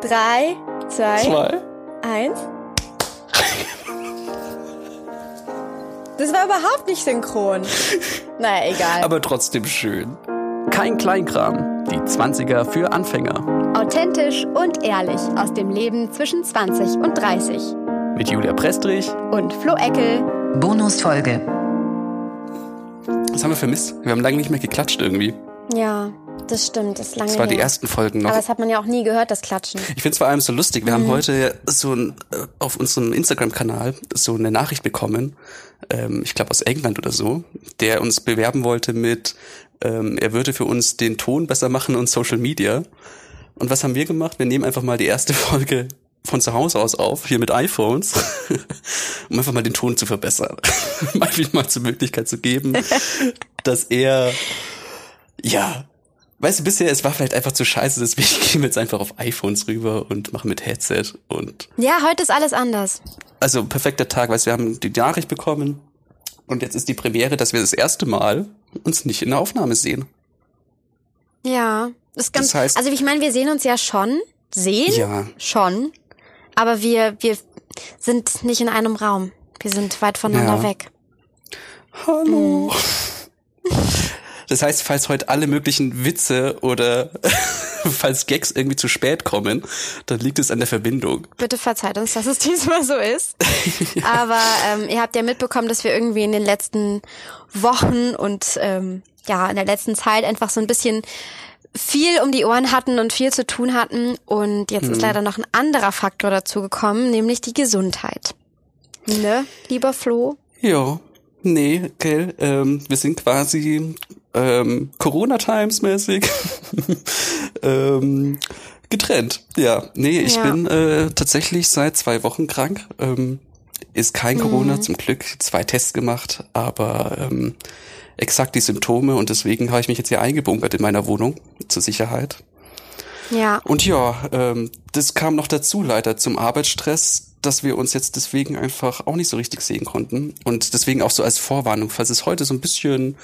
Drei, zwei, Zwei. eins. Das war überhaupt nicht synchron. Naja, egal. Aber trotzdem schön. Kein Kleinkram. Die 20er für Anfänger. Authentisch und ehrlich aus dem Leben zwischen 20 und 30. Mit Julia Prestrich. Und Flo Eckel. Bonusfolge. Was haben wir vermisst? Wir haben lange nicht mehr geklatscht irgendwie. Ja, das stimmt. Das ist lange Das war die her. ersten Folgen noch. Aber das hat man ja auch nie gehört, das Klatschen. Ich finde es vor allem so lustig. Wir haben heute so ein, äh, auf unserem Instagram-Kanal so eine Nachricht bekommen, ähm, ich glaube aus England oder so, der uns bewerben wollte mit, ähm, er würde für uns den Ton besser machen und Social Media. Und was haben wir gemacht? Wir nehmen einfach mal die erste Folge von zu Hause aus auf, hier mit iPhones, um einfach mal den Ton zu verbessern. um einfach mal zur Möglichkeit zu geben, dass er, ja, Weißt du, bisher, es war vielleicht einfach zu scheiße, deswegen gehen wir jetzt einfach auf iPhones rüber und machen mit Headset und Ja, heute ist alles anders. also perfekter Tag, weißt du, wir haben die Nachricht bekommen und jetzt ist die Premiere, dass wir das erste Mal uns nicht in der Aufnahme sehen. Ja, das ist ganz. Das heißt- also ich meine, wir sehen uns ja schon, sehen Ja. schon, aber wir wir sind nicht in einem Raum. Wir sind weit voneinander Ja. weg. Hallo. Das heißt, falls heute alle möglichen Witze oder falls Gags irgendwie zu spät kommen, dann liegt es an der Verbindung. Bitte verzeiht uns, dass es diesmal so ist. Aber ähm, ihr habt ja mitbekommen, dass wir irgendwie in den letzten Wochen und ähm, ja in der letzten Zeit einfach so ein bisschen viel um die Ohren hatten und viel zu tun hatten. Und jetzt ist leider noch ein anderer Faktor dazu gekommen, nämlich die Gesundheit. Ne, lieber Flo? Ja, nee, gell, ähm, wir sind quasi ähm, Corona-Times-mäßig ähm, getrennt. Ja, nee, ich Ja. bin äh, tatsächlich seit zwei Wochen krank. Ähm, ist kein Corona, zum Glück. Zwei Tests gemacht, aber ähm, exakt die Symptome und deswegen habe ich mich jetzt hier eingebunkert in meiner Wohnung zur Sicherheit. Ja. Und ja, ähm, das kam noch dazu leider zum Arbeitsstress, dass wir uns jetzt deswegen einfach auch nicht so richtig sehen konnten. Und deswegen auch so als Vorwarnung, falls es heute so ein bisschen,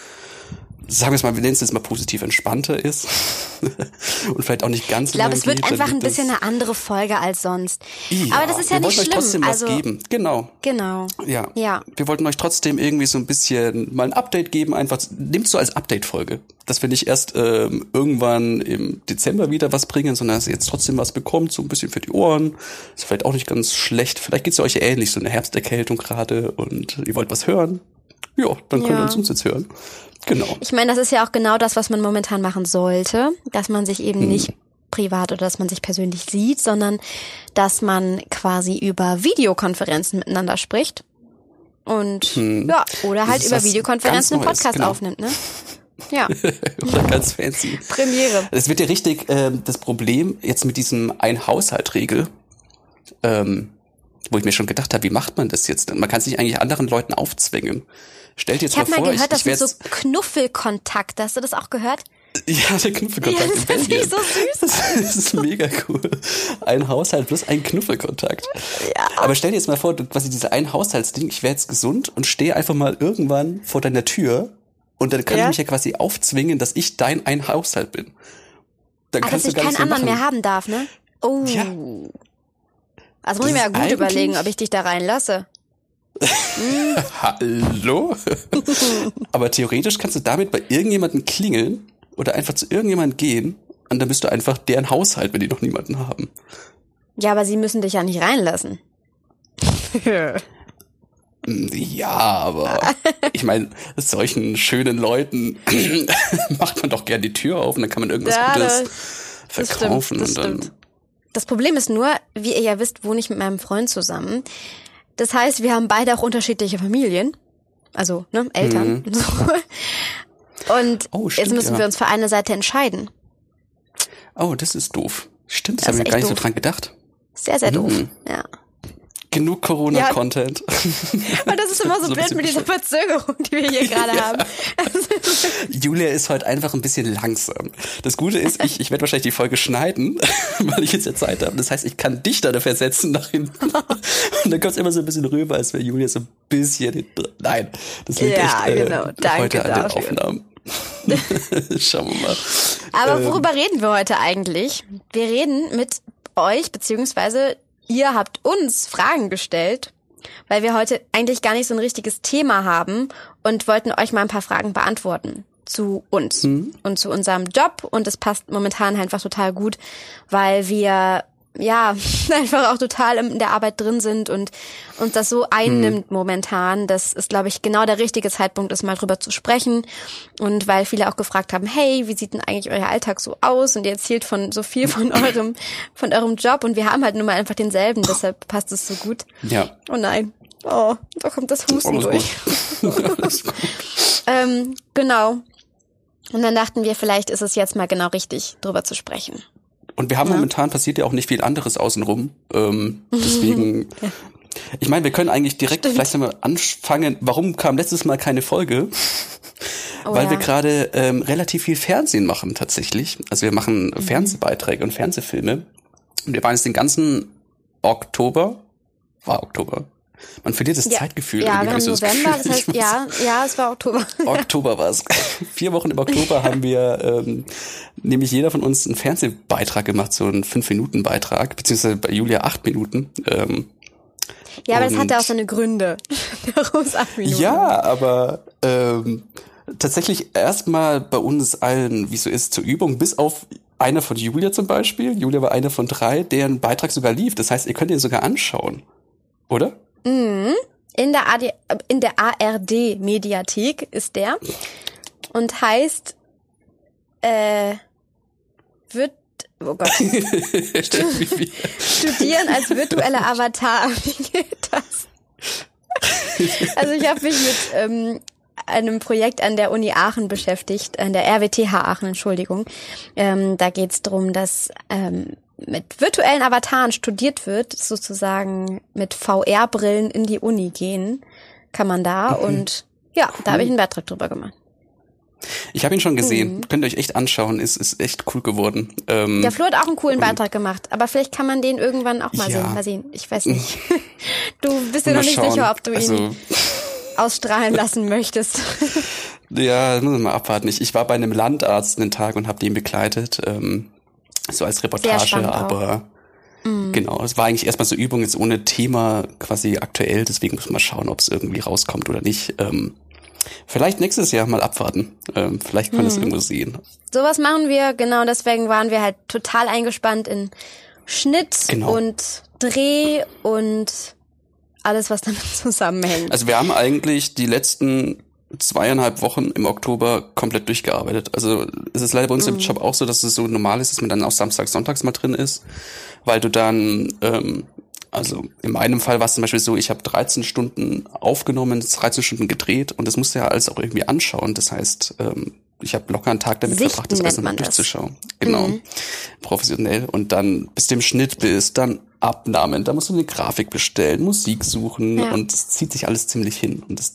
sagen wir es mal, wir nennen es jetzt mal positiv entspannter ist und vielleicht auch nicht ganz Ich glaube, es wird geht, einfach ein bisschen eine andere Folge als sonst. Ja, Aber das ist ja wir nicht schlimm. euch trotzdem also was geben. Genau. genau. Ja. Ja. Wir wollten euch trotzdem irgendwie so ein bisschen mal ein Update geben, einfach nehmt so als Update-Folge. Dass wir nicht erst ähm, irgendwann im Dezember wieder was bringen, sondern dass ihr jetzt trotzdem was bekommt, so ein bisschen für die Ohren. Ist vielleicht auch nicht ganz schlecht. Vielleicht geht's euch ja ähnlich, so eine Herbsterkältung gerade und ihr wollt was hören. Ja, dann könnt ihr Ja. uns jetzt hören. Genau. Ich meine, das ist ja auch genau das, was man momentan machen sollte, dass man sich Hm. eben nicht privat oder dass man sich persönlich sieht, sondern dass man quasi über Videokonferenzen miteinander spricht. Und ja, oder halt Hm. über Videokonferenzen einen Podcast genau. aufnimmt, ne? Ja, Oder ganz fancy. Premiere. Es wird ja richtig ähm, das Problem jetzt mit diesem Ein-Haushalt-Regel, ähm, wo ich mir schon gedacht habe, wie macht man das jetzt? Man kann es nicht eigentlich anderen Leuten aufzwingen. Stellt dir jetzt Ich habe mal mal vor, gehört, ich, das ich sind so Knuffelkontakt. Hast du das auch gehört? Ja, der Knuffelkontakt Ja, das finde Belgien. ich so süß. Das ist mega cool. Ein Haushalt plus ein Knuffelkontakt. Ja. Aber stell dir jetzt mal vor, du quasi diese ein Haushaltsding, ich wäre jetzt gesund und stehe einfach mal irgendwann vor deiner Tür und dann kann Ja. ich mich ja quasi aufzwingen, dass ich dein ein Haushalt bin. Dann Ah, dass kannst du ich keinen anderen mehr haben darf, ne? Oh. Ja. Also muss ich mir ja ist gut überlegen, ob ich dich da reinlasse. Hallo? Aber theoretisch kannst du damit bei irgendjemandem klingeln oder einfach zu irgendjemandem gehen und dann bist du einfach deren Haushalt, wenn die noch niemanden haben. Ja, aber sie müssen dich ja nicht reinlassen. Ja, aber ich meine, solchen schönen Leuten macht man doch gern die Tür auf und dann kann man irgendwas Ja, Gutes das verkaufen stimmt, das und dann. stimmt. Das Problem ist nur, wie ihr ja wisst, wohne ich mit meinem Freund zusammen. Das heißt, wir haben beide auch unterschiedliche Familien. Also, ne, Eltern. So. Und Mhm. Oh, jetzt stimmt, müssen ja. wir uns für eine Seite entscheiden. Oh, das ist doof. Stimmt, das Das haben ist wir gar nicht so doof. dran gedacht. Sehr, sehr doof. Mhm. Ja. Genug Corona-Content. Und das ist immer so So blöd mit dieser Verzögerung, die wir hier gerade haben. Julia ist heute einfach ein bisschen langsam. Das Gute ist, ich, ich werde wahrscheinlich die Folge schneiden, weil ich jetzt ja Zeit habe. Das heißt, ich kann dich da versetzen nach hinten. Und dann kommt es immer so ein bisschen rüber, als wäre Julia so ein bisschen. Nein, das liegt Ja, echt äh, genau. Danke heute an den dafür. Aufnahmen. Schauen wir mal. Aber Ähm. worüber reden wir heute eigentlich? Wir reden mit euch, beziehungsweise ihr habt uns Fragen gestellt, weil wir heute eigentlich gar nicht so ein richtiges Thema haben und wollten euch mal ein paar Fragen beantworten zu uns mhm. und zu unserem Job und es passt momentan einfach total gut, weil wir ja, einfach auch total in der Arbeit drin sind und uns das so einnimmt hm. momentan. Das ist, glaube ich, genau der richtige Zeitpunkt, ist mal drüber zu sprechen. Und weil viele auch gefragt haben, hey, wie sieht denn eigentlich euer Alltag so aus? Und ihr erzählt von so viel von eurem, von eurem Job und wir haben halt nun mal einfach denselben, deshalb passt es so gut. Ja. Oh nein. Oh, da kommt das Husten durch. ähm, genau. Und dann dachten wir, vielleicht ist es jetzt mal genau richtig, drüber zu sprechen. Und wir haben ja. momentan passiert ja auch nicht viel anderes außenrum. Ähm, deswegen, ja. ich meine, wir können eigentlich direkt Stimmt. vielleicht einmal anfangen, warum kam letztes Mal keine Folge? Oh, Weil ja. wir gerade ähm, relativ viel Fernsehen machen tatsächlich. Also wir machen mhm. Fernsehbeiträge und Fernsehfilme. Und wir waren jetzt den ganzen Oktober, war Oktober, man verliert das ja. Zeitgefühl. Ja, wir haben so November, das, das heißt, ja, ja, es war Oktober. Oktober war es. Vier Wochen im Oktober haben wir ähm, nämlich jeder von uns einen Fernsehbeitrag gemacht, so einen Fünf-Minuten-Beitrag, beziehungsweise bei Julia acht Minuten. Ähm, ja, aber das hatte auch seine Gründe. ja, aber ähm, tatsächlich erstmal bei uns allen, wie so ist, zur Übung, bis auf einer von Julia zum Beispiel. Julia war einer von drei, deren Beitrag sogar lief. Das heißt, ihr könnt ihn sogar anschauen. Oder? Mhm. In der, AD, in der ARD Mediathek ist der und heißt äh, wird oh Gott studieren als virtueller Avatar. Wie geht das? Also ich habe mich mit ähm, einem Projekt an der Uni Aachen beschäftigt, an der RWTH Aachen, Entschuldigung. Ähm, da geht es darum, dass ähm, mit virtuellen Avataren studiert wird, sozusagen mit VR-Brillen in die Uni gehen, kann man da. Mhm. Und ja, da habe ich einen Beitrag drüber gemacht. Ich habe ihn schon gesehen. Mhm. Könnt ihr euch echt anschauen. Ist, ist echt cool geworden. Ähm, der Flo hat auch einen coolen Beitrag gemacht. Aber vielleicht kann man den irgendwann auch mal ja. sehen. Mal sehen. Ich weiß nicht. du bist dir noch nicht schauen. sicher, ob du ihn also, ausstrahlen lassen möchtest. ja, muss man mal abwarten. Ich, ich war bei einem Landarzt einen Tag und habe den begleitet. Ähm, so als Reportage, aber mhm. genau, es war eigentlich erstmal so Übung jetzt ohne Thema quasi aktuell, deswegen muss man schauen, ob es irgendwie rauskommt oder nicht. Ähm, vielleicht nächstes Jahr mal abwarten. Ähm, vielleicht kann es mhm. irgendwo sehen. Sowas machen wir, genau, deswegen waren wir halt total eingespannt in Schnitt genau. und Dreh und alles, was damit zusammenhängt. Also wir haben eigentlich die letzten zweieinhalb Wochen im Oktober komplett durchgearbeitet. Also es ist leider bei uns mhm. im Job auch so, dass es so normal ist, dass man dann auch Samstag, Sonntags mal drin ist, weil du dann, ähm, also in meinem Fall war es zum Beispiel so, ich habe 13 Stunden aufgenommen, 13 Stunden gedreht und das musste ja alles auch irgendwie anschauen. Das heißt, ähm, ich habe locker einen Tag damit Sichten verbracht, das alles nochmal durchzuschauen. Genau. Mhm. Professionell. Und dann bis dem Schnitt bist, dann Abnahmen, da musst du eine Grafik bestellen, Musik suchen ja. und es zieht sich alles ziemlich hin. Und das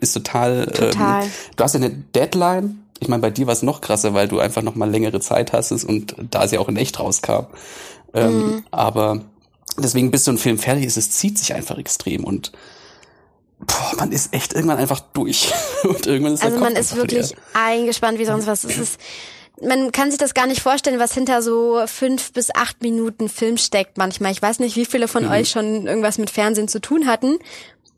ist total. total. Ähm, du hast ja eine Deadline. Ich meine, bei dir war es noch krasser, weil du einfach noch mal längere Zeit hast und da sie auch in echt rauskam. Ähm, mhm. Aber deswegen, bis so ein Film fertig ist, es zieht sich einfach extrem und boah, man ist echt irgendwann einfach durch. und irgendwann ist also man ist wirklich leer. eingespannt wie sonst was. Es ist man kann sich das gar nicht vorstellen, was hinter so fünf bis acht Minuten Film steckt manchmal. Ich weiß nicht, wie viele von mhm. euch schon irgendwas mit Fernsehen zu tun hatten.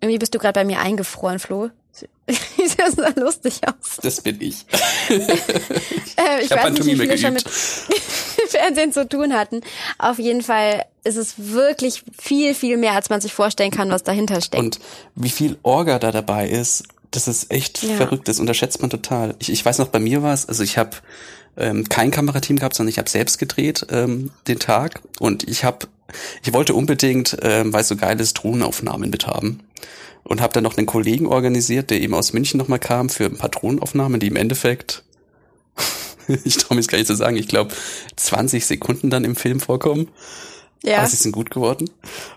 Irgendwie bist du gerade bei mir eingefroren, Flo. Sieht ja so lustig aus. Das bin ich. äh, ich, ich weiß nicht, wie viele schon mit Fernsehen zu tun hatten. Auf jeden Fall ist es wirklich viel, viel mehr, als man sich vorstellen kann, was dahinter steckt. Und wie viel Orga da dabei ist, das ist echt ja. verrückt. Das unterschätzt man total. Ich, ich weiß noch, bei mir war es, also ich habe ähm, kein Kamerateam gehabt, sondern ich habe selbst gedreht ähm, den Tag und ich habe ich wollte unbedingt, ähm, weil so geiles Drohnenaufnahmen mit haben und habe dann noch einen Kollegen organisiert, der eben aus München nochmal kam für Drohnenaufnahmen, die im Endeffekt, ich traue mich gar nicht zu sagen, ich glaube 20 Sekunden dann im Film vorkommen. Ja. Aber sie sind gut geworden.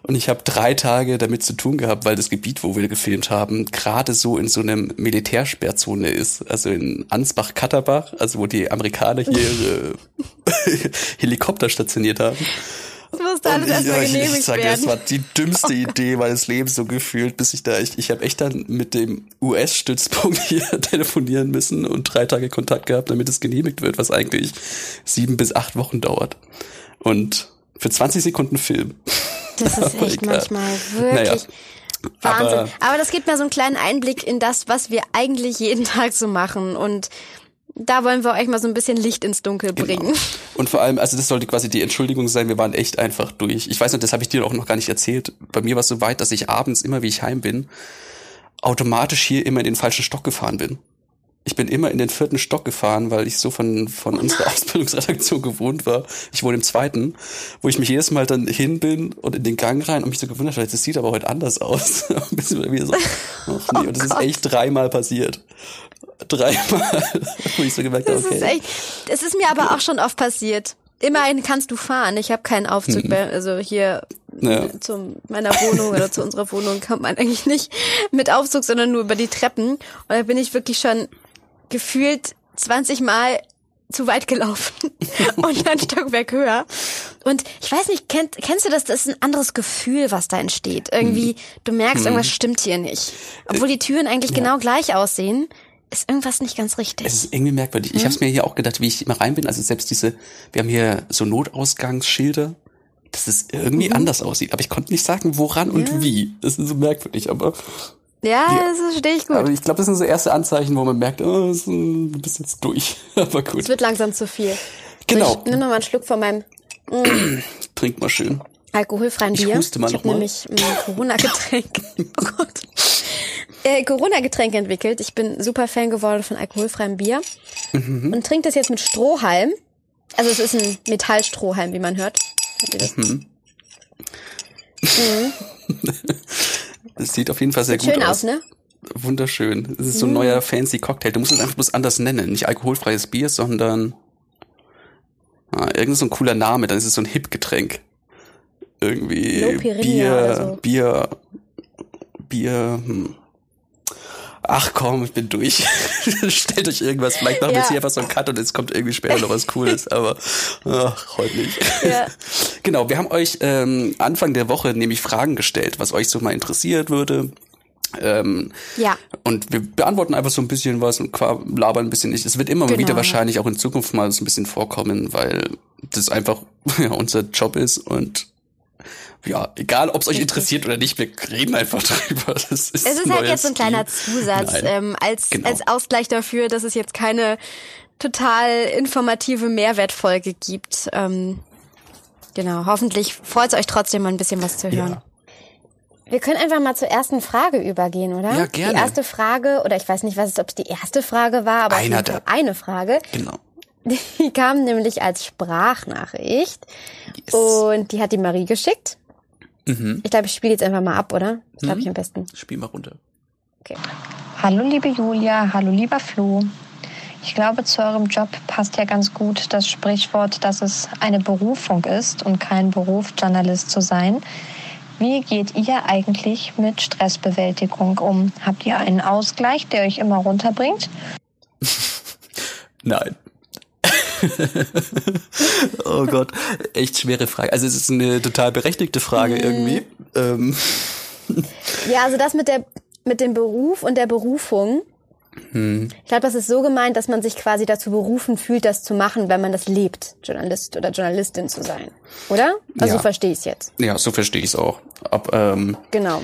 Und ich habe drei Tage damit zu tun gehabt, weil das Gebiet, wo wir gefilmt haben, gerade so in so einem Militärsperrzone ist. Also in Ansbach-Katterbach, also wo die Amerikaner hier ihre Helikopter stationiert haben. Das musste alles erstmal genehmigt ich sage, werden. Das war die dümmste Idee meines Lebens so gefühlt, bis ich da, ich, ich habe echt dann mit dem US-Stützpunkt hier telefonieren müssen und drei Tage Kontakt gehabt, damit es genehmigt wird, was eigentlich sieben bis acht Wochen dauert. Und Für 20 Sekunden Film. Das ist echt egal. manchmal wirklich naja. Wahnsinn. Aber, Aber das gibt mir so einen kleinen Einblick in das, was wir eigentlich jeden Tag so machen und da wollen wir euch mal so ein bisschen Licht ins Dunkel genau. bringen. Genau. Und vor allem, also das sollte quasi die Entschuldigung sein, wir waren echt einfach durch. Ich weiß nicht, das habe ich dir auch noch gar nicht erzählt. Bei mir war es so weit, dass ich abends, immer wie ich heim bin, automatisch hier immer in den falschen Stock gefahren bin. Ich bin immer in den vierten Stock gefahren, weil ich so von, von oh unserer Ausbildungsredaktion gewohnt war. Ich wohne im zweiten, wo ich mich jedes Mal dann hin bin und in den Gang rein und mich so gewundert habe, das sieht aber heute anders aus. Bis wieder so, ach nee, oh und das ist echt dreimal passiert. Dreimal, wo ich so gemerkt habe, okay. Das ist, echt, das ist mir aber auch schon oft passiert. Immerhin kannst du fahren. Ich habe keinen Aufzug mhm. mehr. Also hier ja. zu meiner Wohnung oder zu unserer Wohnung kommt man eigentlich nicht mit Aufzug, sondern nur über die Treppen. Und da bin ich wirklich schon gefühlt 20 Mal zu weit gelaufen und ein Stockwerk höher. Und ich weiß nicht, kennt, kennst du das? Das ist ein anderes Gefühl, was da entsteht. Irgendwie, hm. du merkst, hm. irgendwas stimmt hier nicht. Obwohl die Türen eigentlich ja. genau gleich aussehen, ist irgendwas nicht ganz richtig. Es ist irgendwie merkwürdig. Hm? Ich habe es mir hier auch gedacht, wie ich immer rein bin. Also selbst diese, wir haben hier so Notausgangsschilder, dass es irgendwie mhm. anders aussieht. Aber ich konnte nicht sagen, woran ja. und wie. Das ist so merkwürdig, aber ja, das verstehe ich gut. Aber ich glaube, das sind so erste Anzeichen, wo man merkt, oh, du bist jetzt durch. aber gut. Es wird langsam zu viel. Genau. So, ich nehme noch mal einen Schluck von meinem mm, Trink mal schön. Alkoholfreien Bier. Ich huste mal ich mal. nämlich ein Corona-Getränk. oh Gott. Äh, Corona-Getränk entwickelt. Ich bin super Fan geworden von alkoholfreiem Bier. Mhm. Und trinke das jetzt mit Strohhalm. Also es ist ein Metallstrohhalm, wie man hört. Mhm. Mhm. Es sieht auf jeden Fall sehr Sieht gut schön aus. aus, ne? Wunderschön. Es ist so ein neuer fancy Cocktail. Du musst es einfach bloß anders nennen. Nicht alkoholfreies Bier, sondern ah, irgend so ein cooler Name. Dann ist es so ein Hip-Getränk. Irgendwie Bier, so. Bier, Bier, hm. Ach komm, ich bin durch. Stellt euch irgendwas, vielleicht machen wir jetzt hier einfach so einen Cut und jetzt kommt irgendwie später noch was Cooles, aber ach, heute nicht. Ja. Genau, wir haben euch ähm, Anfang der Woche nämlich Fragen gestellt, was euch so mal interessiert würde. Ähm, ja. Und wir beantworten einfach so ein bisschen was und labern ein bisschen nicht. Es wird immer genau. wieder wahrscheinlich auch in Zukunft mal so ein bisschen vorkommen, weil das einfach ja, unser Job ist und ja, egal ob es euch interessiert oder nicht, wir reden einfach drüber. Das ist es ist halt jetzt so ein kleiner Zusatz ähm, als, genau. als Ausgleich dafür, dass es jetzt keine total informative Mehrwertfolge gibt. Ähm, genau, hoffentlich freut es euch trotzdem mal ein bisschen was zu hören. Ja. Wir können einfach mal zur ersten Frage übergehen, oder? Ja, gerne. Die erste Frage, oder ich weiß nicht, was es, ob es die erste Frage war, aber Einer der, eine Frage. Genau. Die kam nämlich als Sprachnachricht yes. und die hat die Marie geschickt. Mhm. Ich glaube, ich spiele jetzt einfach mal ab, oder? Das glaube ich mhm. am besten. Spiel mal runter. Okay. Hallo liebe Julia, hallo lieber Flo. Ich glaube, zu eurem Job passt ja ganz gut das Sprichwort, dass es eine Berufung ist und kein Beruf, Journalist zu sein. Wie geht ihr eigentlich mit Stressbewältigung um? Habt ihr einen Ausgleich, der euch immer runterbringt? Nein. oh Gott, echt schwere Frage. Also es ist eine total berechtigte Frage mhm. irgendwie. Ähm. Ja, also das mit der mit dem Beruf und der Berufung. Hm. Ich glaube, das ist so gemeint, dass man sich quasi dazu berufen fühlt, das zu machen, wenn man das lebt, Journalist oder Journalistin zu sein. Oder? Also ja. so verstehe ich es jetzt. Ja, so verstehe ich es auch. Ab, ähm, genau.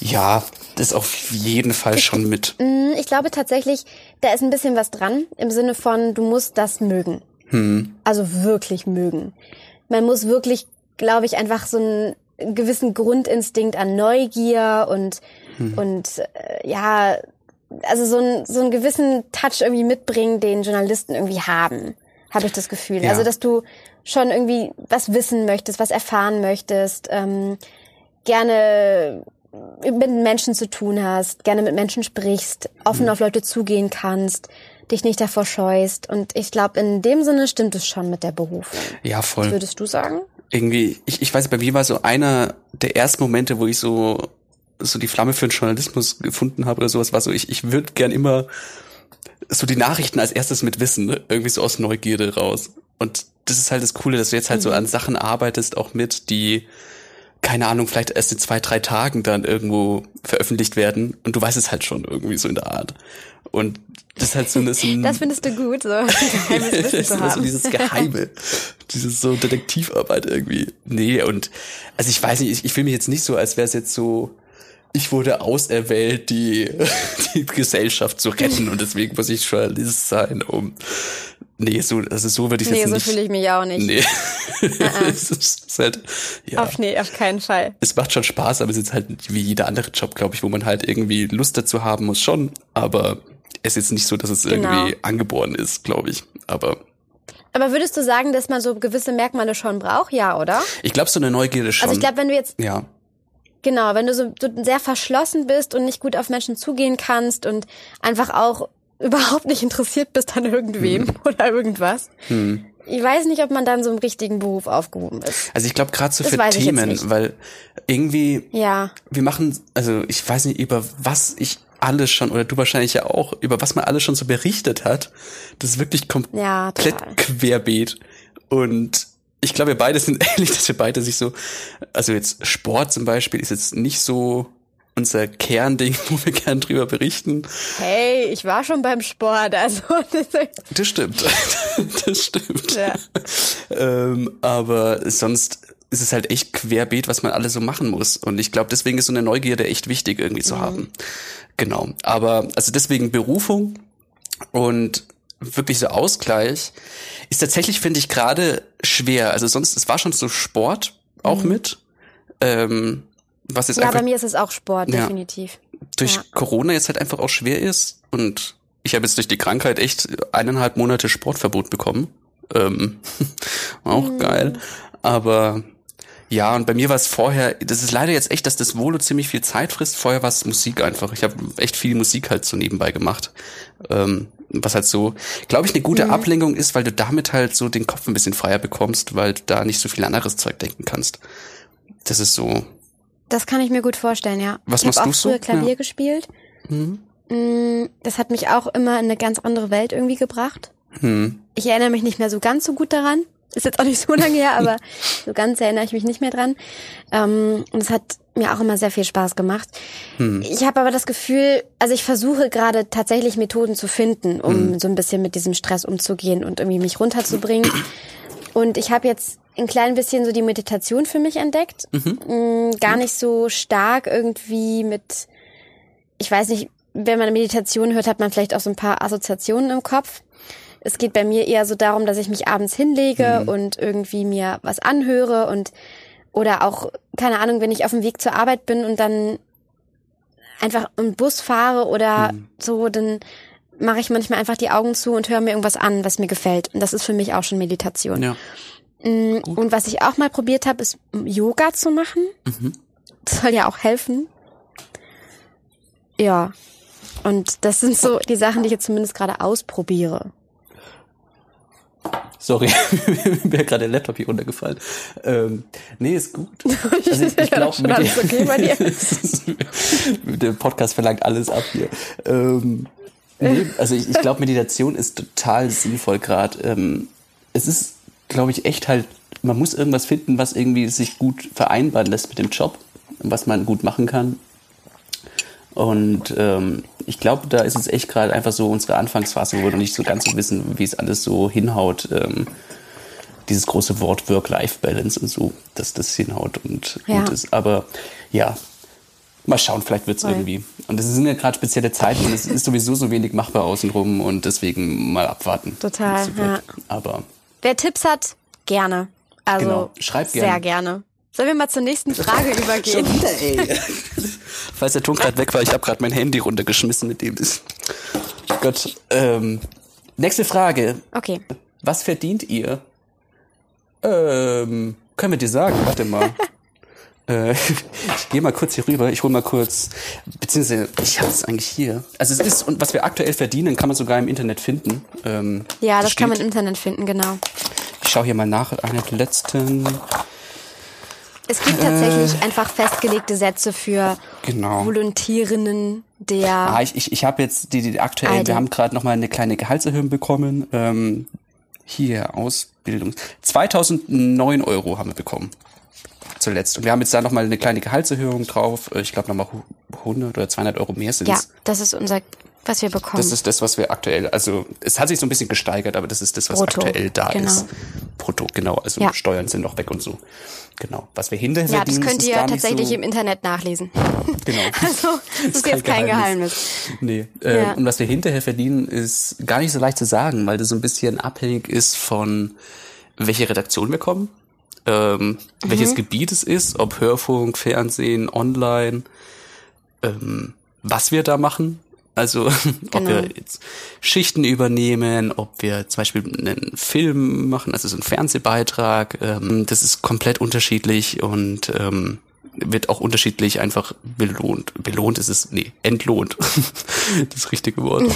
Ja, das ist auf jeden Fall schon mit. Mm, ich glaube tatsächlich, da ist ein bisschen was dran im Sinne von, du musst das mögen. Hm. Also wirklich mögen. Man muss wirklich, glaube ich, einfach so einen gewissen Grundinstinkt an Neugier und hm. und äh, ja, also so, ein, so einen gewissen Touch irgendwie mitbringen, den Journalisten irgendwie haben, habe ich das Gefühl. Ja. Also dass du schon irgendwie was wissen möchtest, was erfahren möchtest, ähm, gerne mit Menschen zu tun hast, gerne mit Menschen sprichst, offen mhm. auf Leute zugehen kannst, dich nicht davor scheust. Und ich glaube, in dem Sinne stimmt es schon mit der Berufung. Ja, voll. Was würdest du sagen? Irgendwie, ich, ich weiß, bei mir war so einer der ersten Momente, wo ich so, so die Flamme für den Journalismus gefunden habe oder sowas, war so, ich, ich würde gern immer so die Nachrichten als erstes mit wissen, ne? irgendwie so aus Neugierde raus. Und das ist halt das Coole, dass du jetzt halt mhm. so an Sachen arbeitest, auch mit, die keine Ahnung, vielleicht erst in zwei, drei Tagen dann irgendwo veröffentlicht werden und du weißt es halt schon irgendwie so in der Art. Und das ist halt so, ein, das findest du gut, so geheimes Wissen zu haben. so dieses Geheime, dieses so Detektivarbeit irgendwie. Nee, und also ich weiß nicht, ich, ich fühle mich jetzt nicht so, als wäre es jetzt so, ich wurde auserwählt, die, die Gesellschaft zu retten und deswegen muss ich Journalist sein, um Nee, so, also so würde ich nee, jetzt so nicht. Nee, so fühle ich mich auch nicht. Nee. es ist halt, ja. Auf, nee, auf keinen Fall. Es macht schon Spaß, aber es ist halt wie jeder andere Job, glaube ich, wo man halt irgendwie Lust dazu haben muss, schon. Aber es ist jetzt nicht so, dass es genau. irgendwie angeboren ist, glaube ich. Aber aber würdest du sagen, dass man so gewisse Merkmale schon braucht? Ja, oder? Ich glaube, so eine Neugierde schon. Also ich glaube, wenn du jetzt ja. Genau, wenn du so, so sehr verschlossen bist und nicht gut auf Menschen zugehen kannst und einfach auch überhaupt nicht interessiert bist an irgendwem hm. oder irgendwas. Hm. Ich weiß nicht, ob man dann so im richtigen Beruf aufgehoben ist. Also ich glaube gerade so das für Themen, weil irgendwie ja. wir machen, also ich weiß nicht über was ich alles schon oder du wahrscheinlich ja auch über was man alles schon so berichtet hat. Das ist wirklich komplett ja, querbeet und ich glaube, wir beide sind ähnlich, dass wir beide sich so, also jetzt Sport zum Beispiel ist jetzt nicht so unser Kernding, wo wir gern drüber berichten. Hey, ich war schon beim Sport, also. das stimmt. das stimmt. Ja. ähm, aber sonst ist es halt echt querbeet, was man alles so machen muss. Und ich glaube, deswegen ist so eine Neugierde echt wichtig irgendwie zu mhm. haben. Genau. Aber also deswegen Berufung und wirklich so Ausgleich ist tatsächlich, finde ich, gerade schwer. Also sonst, es war schon so Sport auch mhm. mit. Ähm, was jetzt ja, einfach, bei mir ist es auch Sport, ja, definitiv. Durch ja. Corona jetzt halt einfach auch schwer ist und ich habe jetzt durch die Krankheit echt eineinhalb Monate Sportverbot bekommen. Ähm, auch mhm. geil. Aber ja, und bei mir war es vorher, das ist leider jetzt echt, dass das Volo ziemlich viel Zeit frisst. Vorher war es Musik einfach. Ich habe echt viel Musik halt so nebenbei gemacht. Ähm, was halt so, glaube ich, eine gute mhm. Ablenkung ist, weil du damit halt so den Kopf ein bisschen freier bekommst, weil du da nicht so viel anderes Zeug denken kannst. Das ist so das kann ich mir gut vorstellen, ja. Was ich machst du so? Auch früher Klavier ja. gespielt. Mhm. Das hat mich auch immer in eine ganz andere Welt irgendwie gebracht. Mhm. Ich erinnere mich nicht mehr so ganz so gut daran. Ist jetzt auch nicht so lange her, aber so ganz erinnere ich mich nicht mehr dran. Ähm, und es hat mir auch immer sehr viel Spaß gemacht. Hm. Ich habe aber das Gefühl, also ich versuche gerade tatsächlich Methoden zu finden, um hm. so ein bisschen mit diesem Stress umzugehen und irgendwie mich runterzubringen. Und ich habe jetzt ein klein bisschen so die Meditation für mich entdeckt. Mhm. Mm, gar nicht so stark irgendwie mit, ich weiß nicht, wenn man Meditation hört, hat man vielleicht auch so ein paar Assoziationen im Kopf. Es geht bei mir eher so darum, dass ich mich abends hinlege mhm. und irgendwie mir was anhöre und oder auch, keine Ahnung, wenn ich auf dem Weg zur Arbeit bin und dann einfach im Bus fahre oder mhm. so, dann mache ich manchmal einfach die Augen zu und höre mir irgendwas an, was mir gefällt. Und das ist für mich auch schon Meditation. Ja. Mm, und was ich auch mal probiert habe, ist Yoga zu machen. Mhm. Das soll ja auch helfen. Ja. Und das sind so die Sachen, die ich jetzt zumindest gerade ausprobiere. Sorry, mir wäre gerade der Laptop hier runtergefallen. Ähm, nee, ist gut. Also ich, ich glaube, mit okay der Podcast verlangt alles ab hier. Ähm, nee, also ich, ich glaube, Meditation ist total sinnvoll gerade. Ähm, es ist glaube ich, echt halt, man muss irgendwas finden, was irgendwie sich gut vereinbaren lässt mit dem Job, was man gut machen kann. Und ähm, ich glaube, da ist es echt gerade einfach so unsere Anfangsphase, wo wir noch nicht so ganz so wissen, wie es alles so hinhaut. Ähm, dieses große Wort Work-Life-Balance und so, dass das hinhaut und ja. gut ist. Aber ja, mal schauen, vielleicht wird's Voll. irgendwie. Und es sind ja gerade spezielle Zeiten und es ist sowieso so wenig machbar außenrum und deswegen mal abwarten. Total, ja. Aber Wer Tipps hat, gerne. Also genau. Schreibt gerne. Sehr gerne. Sollen wir mal zur nächsten Frage übergehen? Schon wieder, ey. Falls der Ton gerade weg war, ich habe gerade mein Handy runtergeschmissen mit dem. Gott. Ähm, nächste Frage. Okay. Was verdient ihr? Ähm, können wir dir sagen? Warte mal. Äh, ich gehe mal kurz hier rüber, ich hole mal kurz, beziehungsweise ich habe es eigentlich hier. Also es ist, und was wir aktuell verdienen, kann man sogar im Internet finden. Ähm, ja, das, das kann man im Internet finden, genau. Ich schaue hier mal nach, einer der letzten. Es gibt tatsächlich äh, einfach festgelegte Sätze für genau. Volontierinnen der. Ah, ich ich, ich habe jetzt die, die aktuell, wir haben gerade noch mal eine kleine Gehaltserhöhung bekommen. Ähm, hier, Ausbildung. 2009 Euro haben wir bekommen. Zuletzt. Und wir haben jetzt da nochmal eine kleine Gehaltserhöhung drauf. Ich glaube nochmal 100 oder 200 Euro mehr sind Ja, das ist unser, was wir bekommen. Das ist das, was wir aktuell, also es hat sich so ein bisschen gesteigert, aber das ist das, was Brutto, aktuell da genau. ist. Brutto, genau. Also Ja. Steuern sind noch weg und so. Genau. Was wir hinterher ja, das könnt ihr nicht tatsächlich so, im Internet nachlesen. Genau. Also, das ist jetzt kein Geheimnis. Nee. Äh, Ja. Und was wir hinterher verdienen, ist gar nicht so leicht zu sagen, weil das so ein bisschen abhängig ist von welche Redaktion wir kommen, ähm, welches Mhm. Gebiet es ist, ob Hörfunk, Fernsehen, Online, ähm, was wir da machen. Also ob Genau. wir jetzt Schichten übernehmen, ob wir zum Beispiel einen Film machen, also so einen Fernsehbeitrag. Ähm, das ist komplett unterschiedlich und ähm, wird auch unterschiedlich einfach belohnt. Belohnt ist es, nee, entlohnt. das richtige Wort.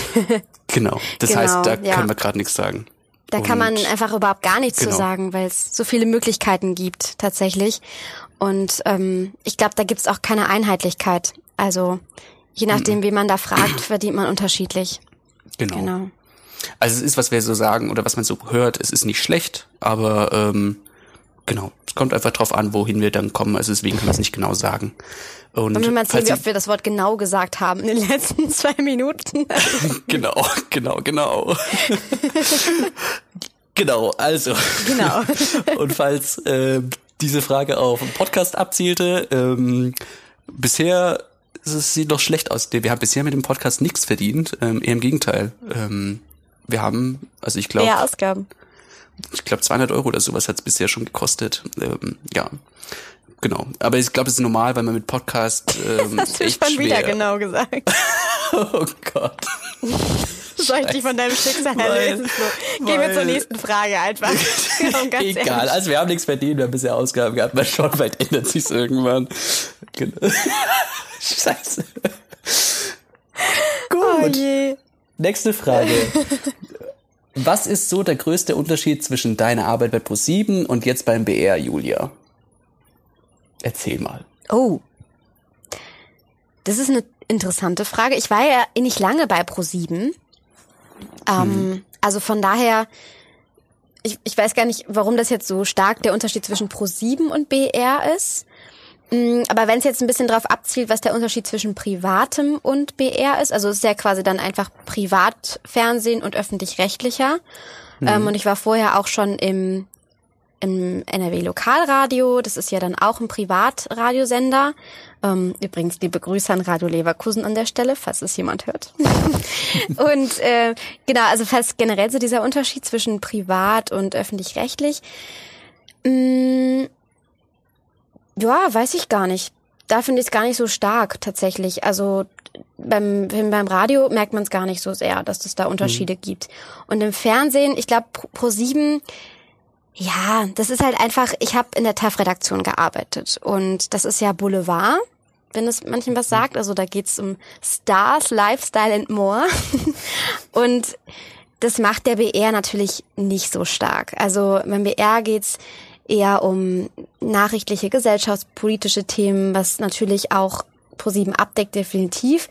Genau. Das Genau, heißt, da ja. können wir gerade nichts sagen. Da kann man Und- einfach überhaupt gar nichts Genau. zu sagen, weil es so viele Möglichkeiten gibt tatsächlich. Und ähm, ich glaube, da gibt's auch keine Einheitlichkeit. Also je nachdem, wie man da fragt, verdient man unterschiedlich. Genau. Genau. Also es ist, was wir so sagen oder was man so hört, es ist nicht schlecht, aber ähm, genau, es kommt einfach drauf an, wohin wir dann kommen. Also deswegen kann man es nicht genau sagen. Und Und wenn man sehen, wie oft wir das Wort genau gesagt haben in den letzten zwei Minuten. genau, genau, genau. genau, also. Genau. Und falls äh, diese Frage auf einen Podcast abzielte, ähm, bisher es sieht noch schlecht aus. Wir haben bisher mit dem Podcast nichts verdient. Ähm, eher im Gegenteil. Ähm, wir haben, also ich glaube, Mehr Ausgaben. Ich glaube 200 Euro oder sowas hat es bisher schon gekostet. Ähm, ja, genau. Aber ich glaube, es ist normal, weil man mit Podcast ähm, Hast du schon wieder schwer. genau gesagt. Oh Gott. Soll ich dich von deinem Schicksal erlösen? So, Gehen wir zur nächsten Frage einfach. Egal, ehrlich. also wir haben nichts verdient, wir haben bisher Ausgaben gehabt, mal schauen, vielleicht ändert sich's irgendwann. Genau. Scheiße. Oh Gut, je. nächste Frage. Was ist so der größte Unterschied zwischen deiner Arbeit bei ProSieben und jetzt beim BR, Julia? Erzähl mal. Oh. Das ist eine interessante Frage. Ich war ja nicht lange bei Pro7. Ähm, Also von daher, ich, ich weiß gar nicht, warum das jetzt so stark der Unterschied zwischen Pro7 und BR ist. Mm, Aber wenn es jetzt ein bisschen drauf abzielt, was der Unterschied zwischen privatem und BR ist, also es ist ja quasi dann einfach Privatfernsehen und öffentlich-rechtlicher. Ähm, und ich war vorher auch schon im im NRW Lokalradio. Das ist ja dann auch ein Privatradiosender. Ähm, übrigens liebe Grüße an Radio Leverkusen an der Stelle, falls es jemand hört. und äh, genau, also falls generell so dieser Unterschied zwischen privat und öffentlich-rechtlich. Mm, ja, weiß ich gar nicht. Da finde ich es gar nicht so stark tatsächlich. Also beim, beim Radio merkt man es gar nicht so sehr, dass es da Unterschiede gibt. Und im Fernsehen, ich glaube, Pro 7 ja, das ist halt einfach, ich habe in der TAF-Redaktion gearbeitet und das ist ja Boulevard, wenn es manchen was sagt. Also da geht's um Stars, Lifestyle and more. und das macht der BR natürlich nicht so stark. Also beim BR geht's eher um nachrichtliche, gesellschaftspolitische Themen, was natürlich auch ProSieben abdeckt, definitiv.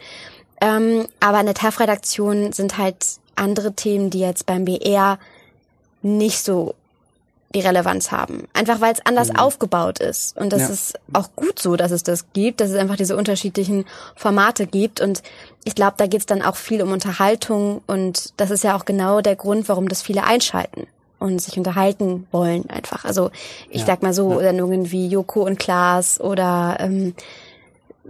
Ähm, aber in der TAF-Redaktion sind halt andere Themen, die jetzt beim BR nicht so die Relevanz haben. Einfach weil es anders aufgebaut ist. Und das Ja. ist auch gut so, dass es das gibt, dass es einfach diese unterschiedlichen Formate gibt. Und ich glaube, da geht es dann auch viel um Unterhaltung. Und das ist ja auch genau der Grund, warum das viele einschalten und sich unterhalten wollen einfach. Also ich Ja. sag mal so, Sendungen wie Joko und Klaas oder ähm,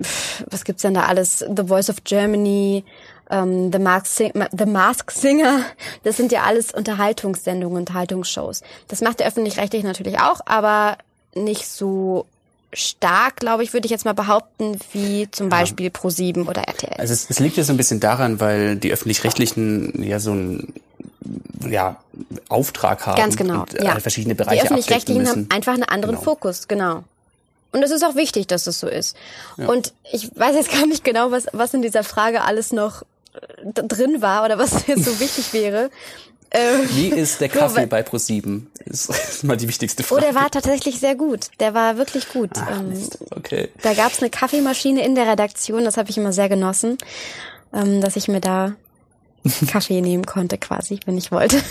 pf, was gibt's denn da alles? The Voice of Germany, ähm, The, Mask Sing The Mask Singer. Das sind ja alles Unterhaltungssendungen, Unterhaltungsshows. Das macht der öffentlich-rechtlich natürlich auch, aber nicht so stark, glaube ich, würde ich jetzt mal behaupten, wie zum Beispiel Pro7 oder RTL. Also es, es liegt ja so ein bisschen daran, weil die öffentlich-rechtlichen ja so ein ja, Auftrag haben Ganz genau. und äh, ja. verschiedene Die Bereiche abdecken öffentlich-rechtlichen haben einfach einen anderen Genau. Fokus, genau. Und es ist auch wichtig, dass es so ist. Und ich weiß jetzt gar nicht genau, was, was in dieser Frage alles noch äh, drin war oder was jetzt so wichtig wäre. Äh, Wie ist der Kaffee bei ProSieben? Ist, ist mal die wichtigste oh, Frage. der war tatsächlich sehr gut. Der war wirklich gut. Ach, ähm. Okay. da gab's eine Kaffeemaschine in der Redaktion, das habe ich immer sehr genossen, ähm, dass ich mir da Kaffee nehmen konnte quasi, wenn ich wollte.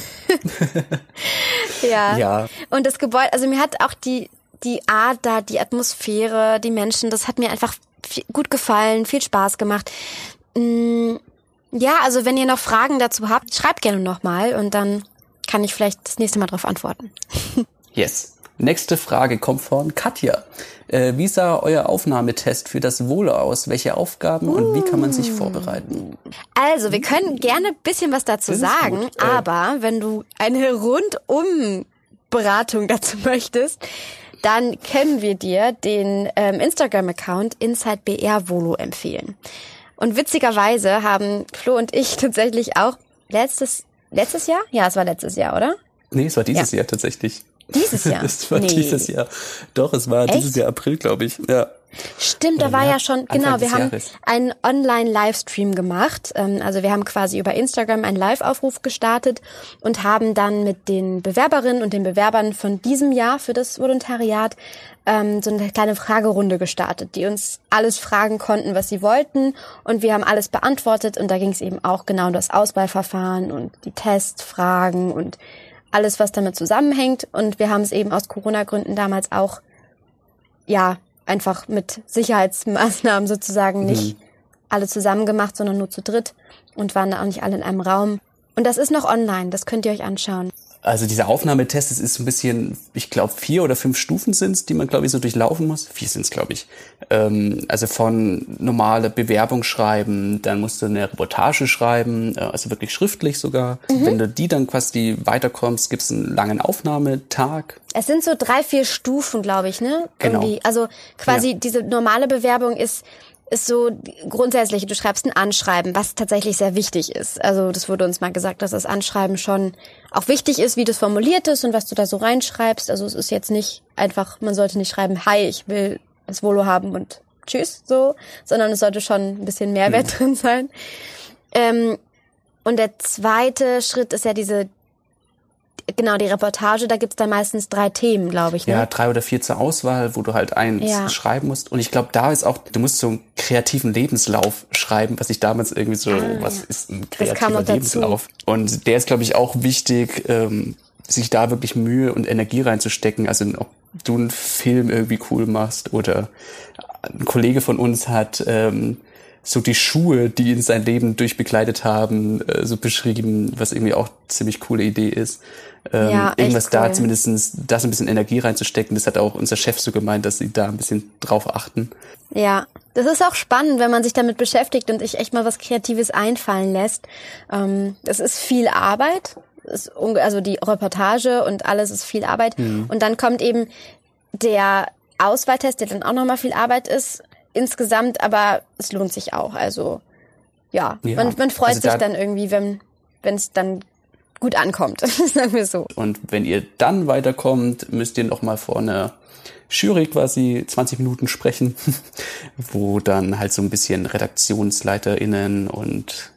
ja. Ja. Und das Gebäude, also mir hat auch die die Art da, die Atmosphäre, die Menschen, das hat mir einfach viel, gut gefallen, viel Spaß gemacht. Mm, ja, also wenn ihr noch Fragen dazu habt, schreibt gerne nochmal und dann kann ich vielleicht das nächste Mal darauf antworten. yes. Nächste Frage kommt von Katja. Äh, wie sah euer Aufnahmetest für das Volo aus? Welche Aufgaben und wie kann man sich vorbereiten? Also, wir können gerne bisschen was dazu sagen, gut. Äh, aber wenn du eine rundum Beratung dazu möchtest, dann können wir dir den ähm, Instagram-Account InsideBR empfehlen. Und witzigerweise haben Flo und ich tatsächlich auch letztes letztes Jahr? Ja, es war letztes Jahr, oder? Nee, es war dieses ja. Jahr tatsächlich. Dieses Jahr? es war nee. dieses Jahr. Doch, es war Echt? dieses Jahr April, glaube ich. Ja. Stimmt, da war ja schon, genau, wir haben Jahres. einen Online-Livestream gemacht. Ähm, also wir haben quasi über Instagram einen Live-Aufruf gestartet und haben dann mit den Bewerberinnen und den Bewerbern von diesem Jahr für das Volontariat ähm, so eine kleine Fragerunde gestartet, die uns alles fragen konnten, was sie wollten. Und wir haben alles beantwortet und da ging es eben auch genau um das Auswahlverfahren und die Testfragen und alles, was damit zusammenhängt. Und wir haben es eben aus Corona-Gründen damals auch, ja, einfach mit Sicherheitsmaßnahmen sozusagen nicht mhm. alle zusammen gemacht, sondern nur zu dritt und waren da auch nicht alle in einem Raum. Und das ist noch online, das könnt ihr euch anschauen. Also dieser Aufnahmetest, das ist ein bisschen, ich glaube, vier oder fünf Stufen sind's, die man, glaube ich, so durchlaufen muss. Vier sind's, glaube ich. Ähm, also von normale Bewerbung schreiben, dann musst du eine Reportage schreiben, äh, also wirklich schriftlich sogar. Mhm. Wenn du die dann quasi weiterkommst, gibt's einen langen Aufnahmetag. Es sind so drei, vier Stufen, glaube ich, ne? Genau. Irgendwie. Also quasi ja. diese normale Bewerbung ist ist so grundsätzlich, du schreibst ein Anschreiben, was tatsächlich sehr wichtig ist. Also das wurde uns mal gesagt, dass das Anschreiben schon auch wichtig ist, wie das formuliert ist und was du da so reinschreibst. Also es ist jetzt nicht einfach, man sollte nicht schreiben, hi, ich will das Volo haben und tschüss, so, sondern es sollte schon ein bisschen Mehrwert mhm. drin sein. Ähm, und der zweite Schritt ist ja diese genau, die Reportage, da gibt's dann meistens drei Themen, glaube ich. Ne? Ja, drei oder vier zur Auswahl, wo du halt eins ja. schreiben musst. Und ich glaube, da ist auch, du musst so einen kreativen Lebenslauf schreiben, was ich damals irgendwie so, ah, was ist ein kreativer Lebenslauf? Dazu. Und der ist, glaube ich, auch wichtig, ähm, sich da wirklich Mühe und Energie reinzustecken. Also ob du einen Film irgendwie cool machst oder ein Kollege von uns hat ähm, so die Schuhe, die ihn sein Leben durchbegleitet haben, äh, so beschrieben, was irgendwie auch ziemlich coole Idee ist. Ähm, ja, irgendwas cool. da zumindestens da so ein bisschen Energie reinzustecken, das hat auch unser Chef so gemeint, dass sie da ein bisschen drauf achten. Ja, das ist auch spannend, wenn man sich damit beschäftigt und sich echt mal was Kreatives einfallen lässt. Ähm, es ist viel Arbeit, ist also die Reportage und alles ist viel Arbeit. Mhm. Und dann kommt eben der Auswahltest, der dann auch nochmal viel Arbeit ist, insgesamt, aber es lohnt sich auch. Also ja, ja. Man, man freut also sich dann irgendwie, wenn es dann gut ankommt, sagen wir so. Und wenn ihr dann weiterkommt, müsst ihr noch mal vor einer Jury quasi 20 Minuten sprechen, wo dann halt so ein bisschen RedaktionsleiterInnen und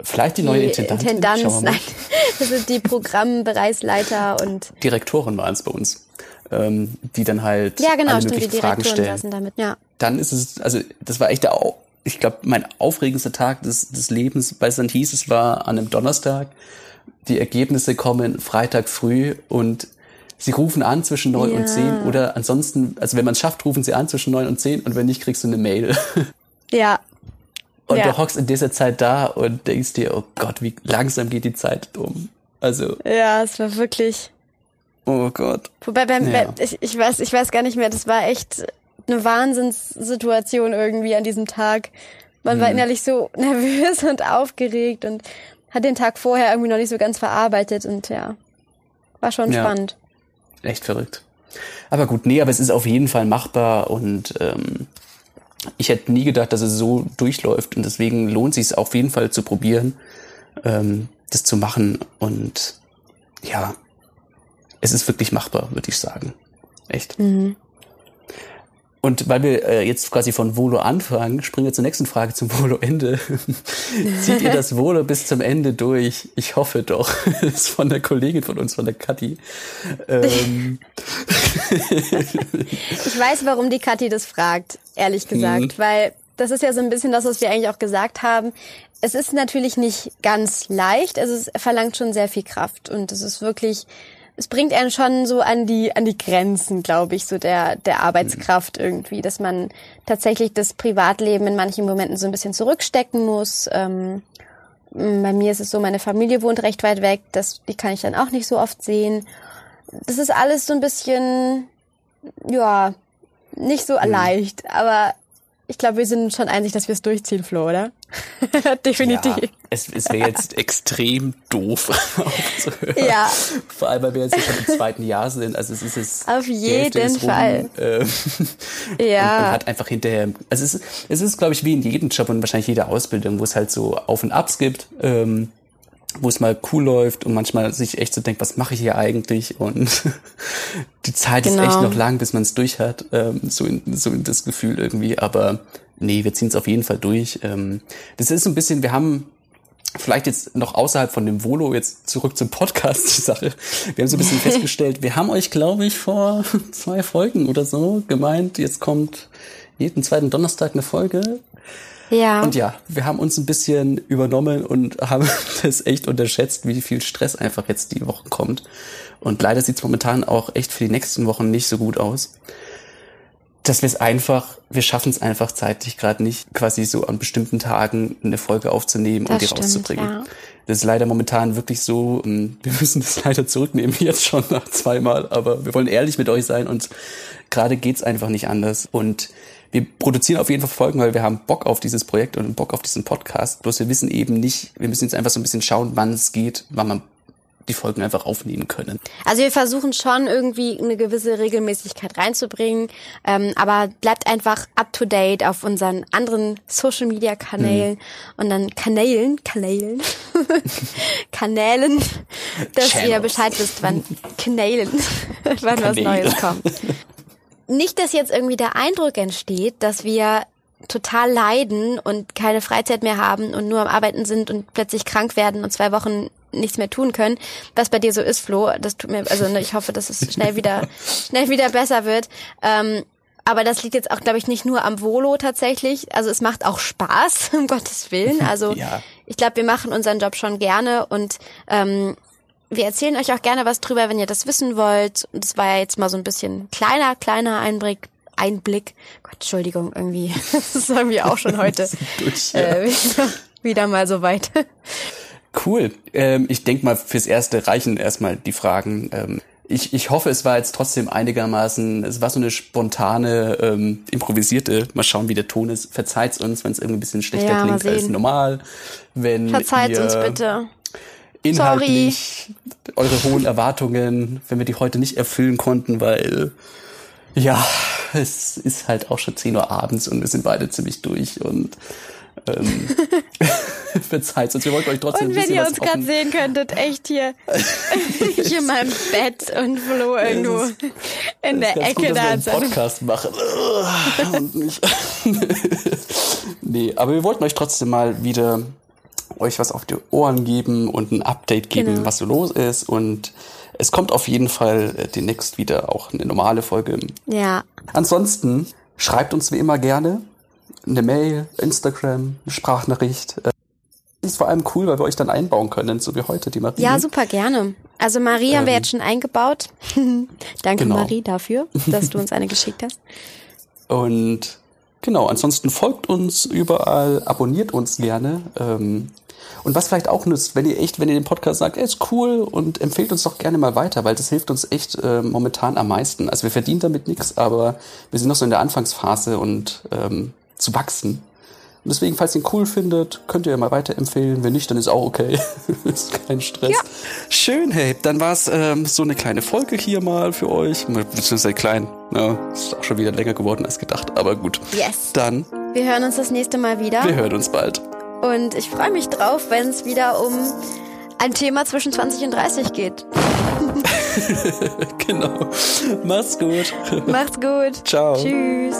vielleicht die, die neue Intendantin. Intendanz, nein, das sind die Programmbereichsleiter und Direktoren waren es bei uns, ähm, die dann halt ja genau alle stimmt, die Fragen stellen. damit, ja dann ist es, also das war echt der, ich glaube, mein aufregendster Tag des, des Lebens, weil es dann hieß, es war an einem Donnerstag. Die Ergebnisse kommen Freitag früh und sie rufen an zwischen neun ja. und zehn oder ansonsten, also wenn man es schafft, rufen sie an zwischen neun und zehn und wenn nicht, kriegst du eine Mail. Ja. Und ja. du hockst in dieser Zeit da und denkst dir, oh Gott, wie langsam geht die Zeit um. Also. Ja, es war wirklich. Oh Gott. Wobei beim, ja. ich, ich weiß, ich weiß gar nicht mehr, das war echt eine Wahnsinnssituation irgendwie an diesem Tag. Man mhm. war innerlich so nervös und aufgeregt und hat den Tag vorher irgendwie noch nicht so ganz verarbeitet und ja, war schon ja. spannend. Echt verrückt. Aber gut, nee, aber es ist auf jeden Fall machbar und ähm, ich hätte nie gedacht, dass es so durchläuft und deswegen lohnt sich es auf jeden Fall zu probieren, ähm, das zu machen und ja, es ist wirklich machbar, würde ich sagen. Echt. Mhm. Und weil wir äh, jetzt quasi von Volo anfangen, springen wir zur nächsten Frage zum Volo-Ende. Zieht ihr das Volo bis zum Ende durch? Ich hoffe doch. Das ist von der Kollegin von uns, von der Kathi. Ähm. ich weiß, warum die Kathi das fragt, ehrlich gesagt, mhm. weil das ist ja so ein bisschen das, was wir eigentlich auch gesagt haben. Es ist natürlich nicht ganz leicht, also es verlangt schon sehr viel Kraft und es ist wirklich es bringt einen schon so an die an die Grenzen, glaube ich, so der der Arbeitskraft irgendwie, dass man tatsächlich das Privatleben in manchen Momenten so ein bisschen zurückstecken muss. Ähm, bei mir ist es so, meine Familie wohnt recht weit weg, das die kann ich dann auch nicht so oft sehen. Das ist alles so ein bisschen ja nicht so leicht, aber ich glaube, wir sind schon einig, dass wir es durchziehen, Flo, oder? Definitiv. Ja, es, es wäre jetzt extrem doof aufzuhören. Ja. Vor allem, weil wir jetzt schon im zweiten Jahr sind. Also es ist es. Auf jeden Fall. Rum, äh, ja. Und man hat einfach hinterher. Also es ist, es ist, glaube ich, wie in jedem Job und wahrscheinlich jeder Ausbildung, wo es halt so Auf und Abs gibt. Ähm, wo es mal cool läuft und manchmal sich echt so denkt, was mache ich hier eigentlich? Und die Zeit genau. ist echt genau. noch lang, bis man es durch hat. Ähm, so, in, so in das Gefühl irgendwie. Aber nee, wir ziehen es auf jeden Fall durch. Ähm, das ist so ein bisschen, wir haben vielleicht jetzt noch außerhalb von dem Volo, jetzt zurück zum Podcast, die Sache. Wir haben so ein bisschen festgestellt, wir haben euch, glaube ich, vor zwei Folgen oder so gemeint, jetzt kommt jeden zweiten Donnerstag eine Folge. Ja. Und ja, wir haben uns ein bisschen übernommen und haben das echt unterschätzt, wie viel Stress einfach jetzt die Woche kommt. Und leider sieht es momentan auch echt für die nächsten Wochen nicht so gut aus. Dass wir es einfach, wir schaffen es einfach zeitlich gerade nicht, quasi so an bestimmten Tagen eine Folge aufzunehmen das und die stimmt, rauszubringen. Ja. Das ist leider momentan wirklich so, ähm, wir müssen das leider zurücknehmen, jetzt schon nach zweimal, aber wir wollen ehrlich mit euch sein und gerade geht's einfach nicht anders. Und wir produzieren auf jeden Fall Folgen, weil wir haben Bock auf dieses Projekt und Bock auf diesen Podcast. Bloß wir wissen eben nicht, wir müssen jetzt einfach so ein bisschen schauen, wann es geht, wann man die Folgen einfach aufnehmen können. Also wir versuchen schon irgendwie eine gewisse Regelmäßigkeit reinzubringen, ähm, aber bleibt einfach up to date auf unseren anderen Social Media Kanälen hm. und dann Kanälen, Kanälen, Kanälen, dass Channels. ihr Bescheid wisst, wann Kanälen, wann Kanäle. was Neues kommt nicht, dass jetzt irgendwie der Eindruck entsteht, dass wir total leiden und keine Freizeit mehr haben und nur am Arbeiten sind und plötzlich krank werden und zwei Wochen nichts mehr tun können. Was bei dir so ist, Flo, das tut mir, also ne, ich hoffe, dass es schnell wieder, schnell wieder besser wird. Ähm, aber das liegt jetzt auch, glaube ich, nicht nur am Volo tatsächlich. Also es macht auch Spaß, um Gottes Willen. Also ja. ich glaube, wir machen unseren Job schon gerne und ähm, wir erzählen euch auch gerne was drüber, wenn ihr das wissen wollt. Und das war ja jetzt mal so ein bisschen kleiner, kleiner Einblick. Einblick. Gott, Entschuldigung, irgendwie. Das ist irgendwie auch schon heute durch, ja. äh, wieder, wieder mal so weit. Cool. Ähm, ich denke mal, fürs Erste reichen erstmal die Fragen. Ähm, ich, ich hoffe, es war jetzt trotzdem einigermaßen, es war so eine spontane, ähm, improvisierte, mal schauen, wie der Ton ist. Verzeiht's uns, wenn es irgendwie ein bisschen schlechter ja, klingt als normal. Wenn Verzeiht uns bitte inhaltlich Sorry. eure hohen Erwartungen, wenn wir die heute nicht erfüllen konnten, weil ja, es ist halt auch schon 10 Uhr abends und wir sind beide ziemlich durch und ähm, verzeiht uns. Wir wollten euch trotzdem Und wenn ihr uns gerade sehen könntet, echt hier, hier in meinem Bett und Flo irgendwo ist, in der Ecke gut, da. Dass wir einen Podcast machen. nee, aber wir wollten euch trotzdem mal wieder euch was auf die Ohren geben und ein Update geben, genau. was so los ist. Und es kommt auf jeden Fall äh, demnächst wieder auch eine normale Folge. Ja. Ansonsten schreibt uns wie immer gerne eine Mail, Instagram, eine Sprachnachricht. Das äh, ist vor allem cool, weil wir euch dann einbauen können, so wie heute die Marie. Ja, super gerne. Also Marie ähm, haben wir ähm. jetzt schon eingebaut. Danke genau. Marie dafür, dass du uns eine geschickt hast. Und genau, ansonsten folgt uns überall, abonniert uns gerne. Ähm, und was vielleicht auch nützt, wenn ihr echt, wenn ihr den Podcast sagt, er ist cool und empfehlt uns doch gerne mal weiter, weil das hilft uns echt äh, momentan am meisten. Also wir verdienen damit nichts, aber wir sind noch so in der Anfangsphase und ähm, zu wachsen. Und deswegen, falls ihr ihn cool findet, könnt ihr ja mal weiterempfehlen. Wenn nicht, dann ist auch okay. ist kein Stress. Ja. Schön, hey. Dann war es ähm, so eine kleine Folge hier mal für euch. Beziehungsweise klein. Ja, ist auch schon wieder länger geworden als gedacht. Aber gut. Yes. Dann. Wir hören uns das nächste Mal wieder. Wir hören uns bald. Und ich freue mich drauf, wenn es wieder um ein Thema zwischen 20 und 30 geht. genau. Mach's gut. Macht's gut. Ciao. Tschüss.